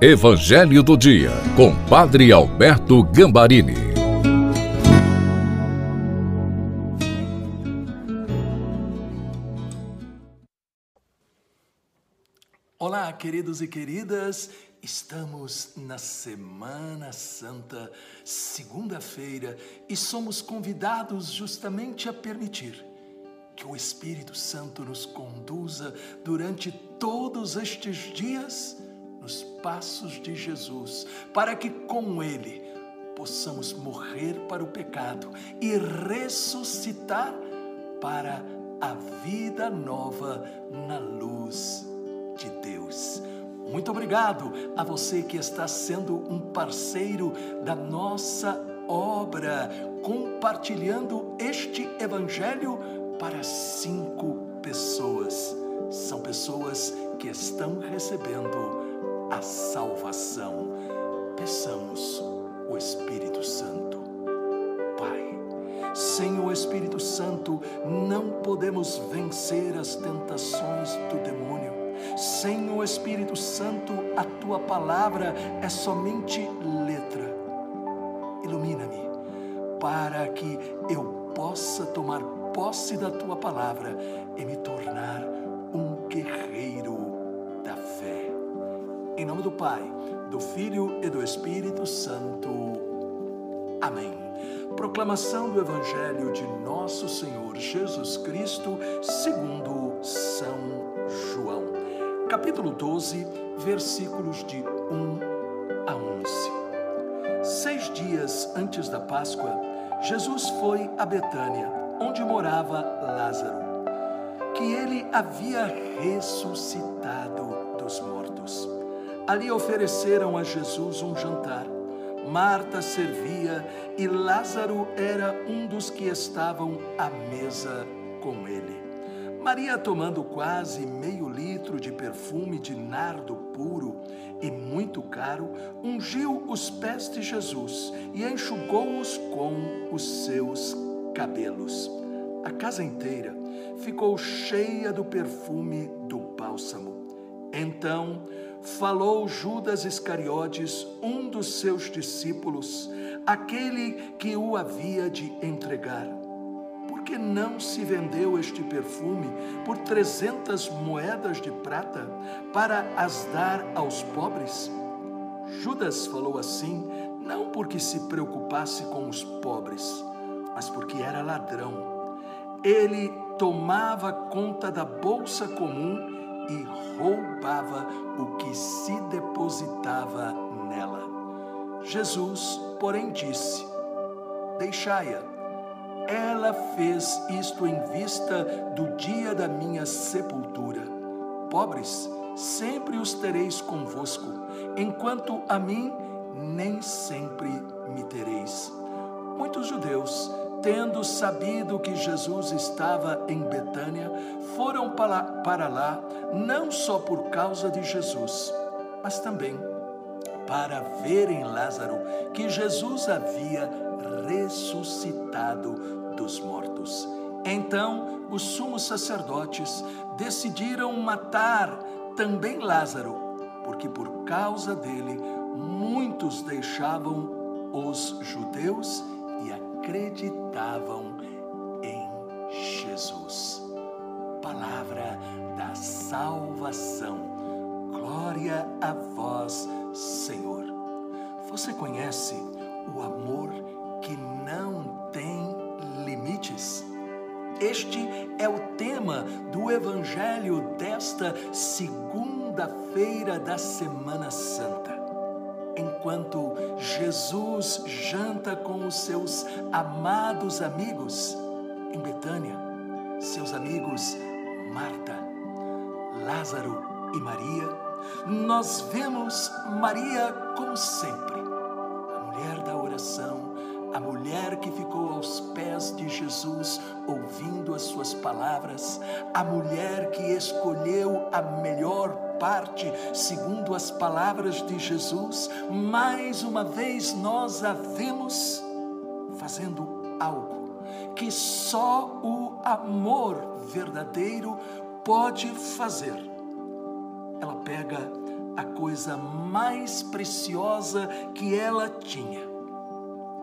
Evangelho do Dia, com Padre Alberto Gambarini. Olá, queridos e queridas, estamos na Semana Santa, segunda-feira, e somos convidados justamente a permitir que o Espírito Santo nos conduza durante todos estes dias nos passos de Jesus, para que com Ele possamos morrer para o pecado e ressuscitar para a vida nova na luz de Deus. Muito obrigado a você que está sendo um parceiro da nossa obra, compartilhando este Evangelho para cinco pessoas. São pessoas que estão recebendo a salvação. Peçamos o Espírito Santo. Pai, sem o Espírito Santo não podemos vencer as tentações do demônio. Sem o Espírito Santo, a tua palavra é somente letra. Ilumina-me para que eu possa tomar posse da tua palavra e me tornar um guerreiro. Em nome do Pai, do Filho e do Espírito Santo. Amém. Proclamação do Evangelho de Nosso Senhor Jesus Cristo, segundo São João. Capítulo 12, versículos de 1 a 11. Seis dias antes da Páscoa, Jesus foi a Betânia onde morava Lázaro, que ele havia ressuscitado dos mortos. Ali ofereceram a Jesus um jantar. Marta servia e Lázaro era um dos que estavam à mesa com ele. Maria, tomando quase meio litro de perfume de nardo puro e muito caro, ungiu os pés de Jesus e enxugou-os com os seus cabelos. A casa inteira ficou cheia do perfume do bálsamo. Então falou Judas Iscariotes, um dos seus discípulos, aquele que o havia de entregar. Por que não se vendeu este perfume por trezentas moedas de prata para as dar aos pobres? Judas falou assim, não porque se preocupasse com os pobres, mas porque era ladrão. Ele tomava conta da bolsa comum e roubava o que se depositava nela. Jesus, porém, disse: Deixai-a. Ela fez isto em vista do dia da minha sepultura. Pobres, sempre os tereis convosco, enquanto a mim nem sempre me tereis. Muitos judeus tendo sabido que Jesus estava em Betânia, foram para lá, não só por causa de Jesus, mas também para verem Lázaro, que Jesus havia ressuscitado dos mortos. Então, os sumos sacerdotes decidiram matar também Lázaro, porque por causa dele muitos deixavam os judeus acreditavam em Jesus. Palavra da salvação. Glória a vós, Senhor. Você conhece o amor que não tem limites? Este é o tema do Evangelho desta segunda-feira da Semana Santa enquanto Jesus janta com os seus amados amigos em Betânia, seus amigos Marta, Lázaro e Maria, nós vemos Maria como sempre, a mulher da oração, a mulher que ficou aos pés de Jesus ouvindo as suas palavras, a mulher que escolheu a melhor parte, segundo as palavras de Jesus, mais uma vez nós a vemos fazendo algo que só o amor verdadeiro pode fazer. Ela pega a coisa mais preciosa que ela tinha,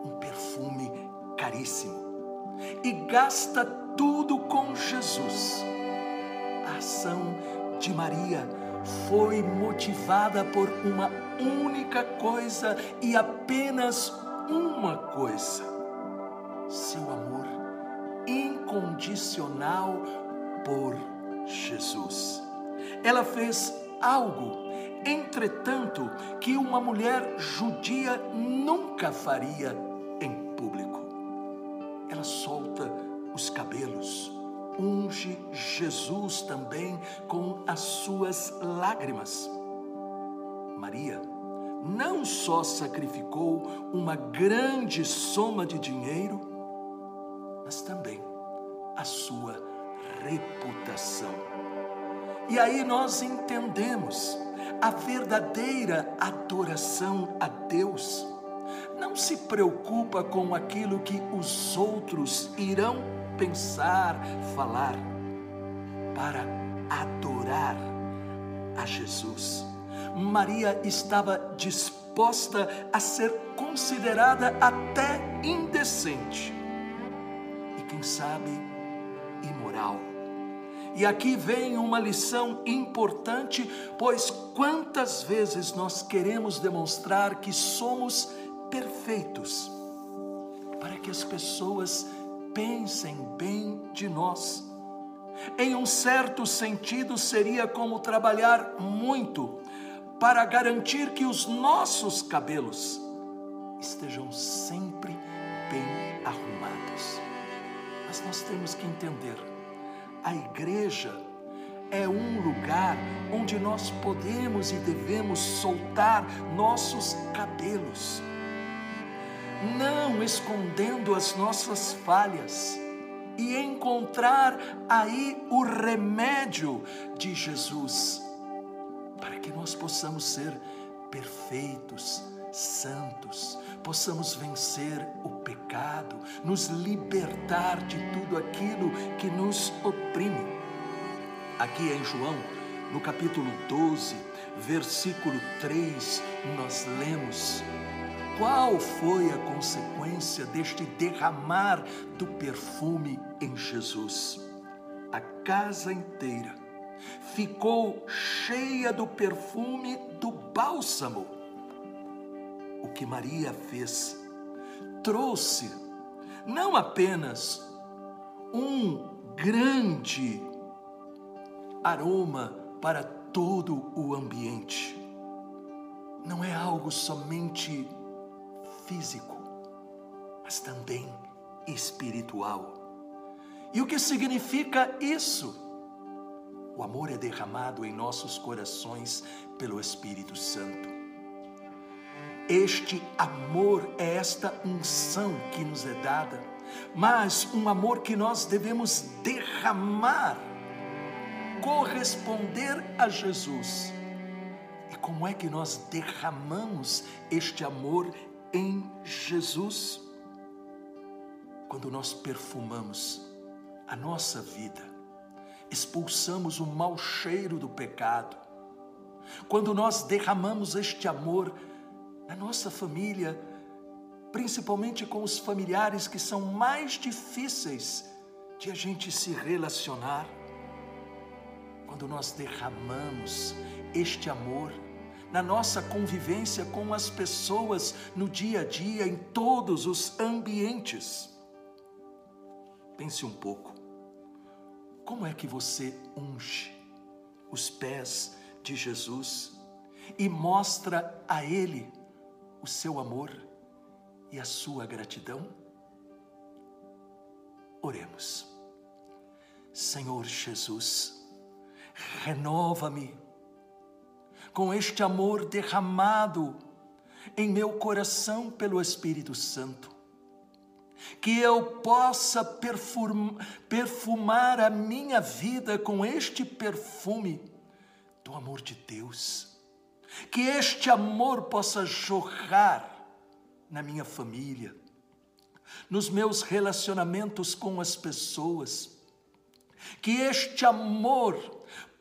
um perfume caríssimo, e gasta tudo com Jesus. A ação de Maria foi motivada por uma única coisa e apenas uma coisa: seu amor incondicional por Jesus. Ela fez algo, entretanto, que uma mulher judia nunca faria Jesus também com as suas lágrimas. Maria não só sacrificou uma grande soma de dinheiro, mas também a sua reputação. E aí nós entendemos a verdadeira adoração a Deus. Não se preocupa com aquilo que os outros irão pensar, falar, para adorar a Jesus. Maria estava disposta a ser considerada até indecente e, quem sabe, imoral. E aqui vem uma lição importante, pois quantas vezes nós queremos demonstrar que somos perfeitos, para que as pessoas pensem bem de nós. Em um certo sentido, seria como trabalhar muito para garantir que os nossos cabelos estejam sempre bem arrumados. Mas nós temos que entender: a igreja é um lugar onde nós podemos e devemos soltar nossos cabelos, não escondendo as nossas falhas e encontrar aí o remédio de Jesus, para que nós possamos ser perfeitos, santos, possamos vencer o pecado, nos libertar de tudo aquilo que nos oprime. Aqui em João, no capítulo 12, versículo 3, nós lemos qual foi a consequência deste derramar do perfume em Jesus? A casa inteira ficou cheia do perfume do bálsamo. O que Maria fez trouxe não apenas um grande aroma para todo o ambiente, não é algo somente físico, mas também espiritual. E o que significa isso? O amor é derramado em nossos corações pelo Espírito Santo. Este amor é esta unção que nos é dada, mas um amor que nós devemos derramar, corresponder a Jesus. E como é que nós derramamos este amor em Jesus. Quando nós perfumamos a nossa vida, expulsamos o mau cheiro do pecado, quando nós derramamos este amor na nossa família, principalmente com os familiares que são mais difíceis de a gente se relacionar, quando nós derramamos este amor na nossa convivência com as pessoas no dia a dia, em todos os ambientes. Pense um pouco. Como é que você unge os pés de Jesus e mostra a Ele o seu amor e a sua gratidão? Oremos. Senhor Jesus, renova-me com este amor derramado em meu coração pelo Espírito Santo. Que eu possa perfumar a minha vida com este perfume do amor de Deus. Que este amor possa jorrar na minha família, nos meus relacionamentos com as pessoas. Que este amor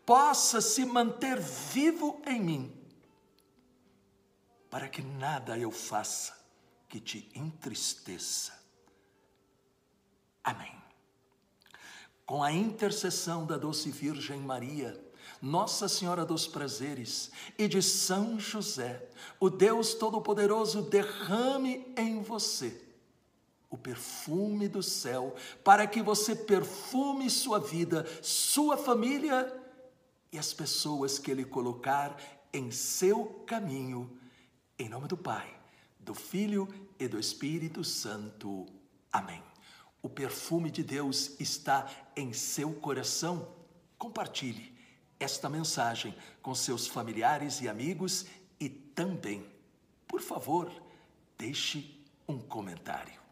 possa se manter vivo em mim para que nada eu faça que te entristeça. Amém. Com a intercessão da doce Virgem Maria, Nossa Senhora dos Prazeres e de São José, o Deus Todo-Poderoso derrame em você o perfume do céu, para que você perfume sua vida, sua família e as pessoas que Ele colocar em seu caminho. Em nome do Pai, do Filho e do Espírito Santo. Amém. O perfume de Deus está em seu coração. Compartilhe esta mensagem com seus familiares e amigos e também, por favor, deixe um comentário.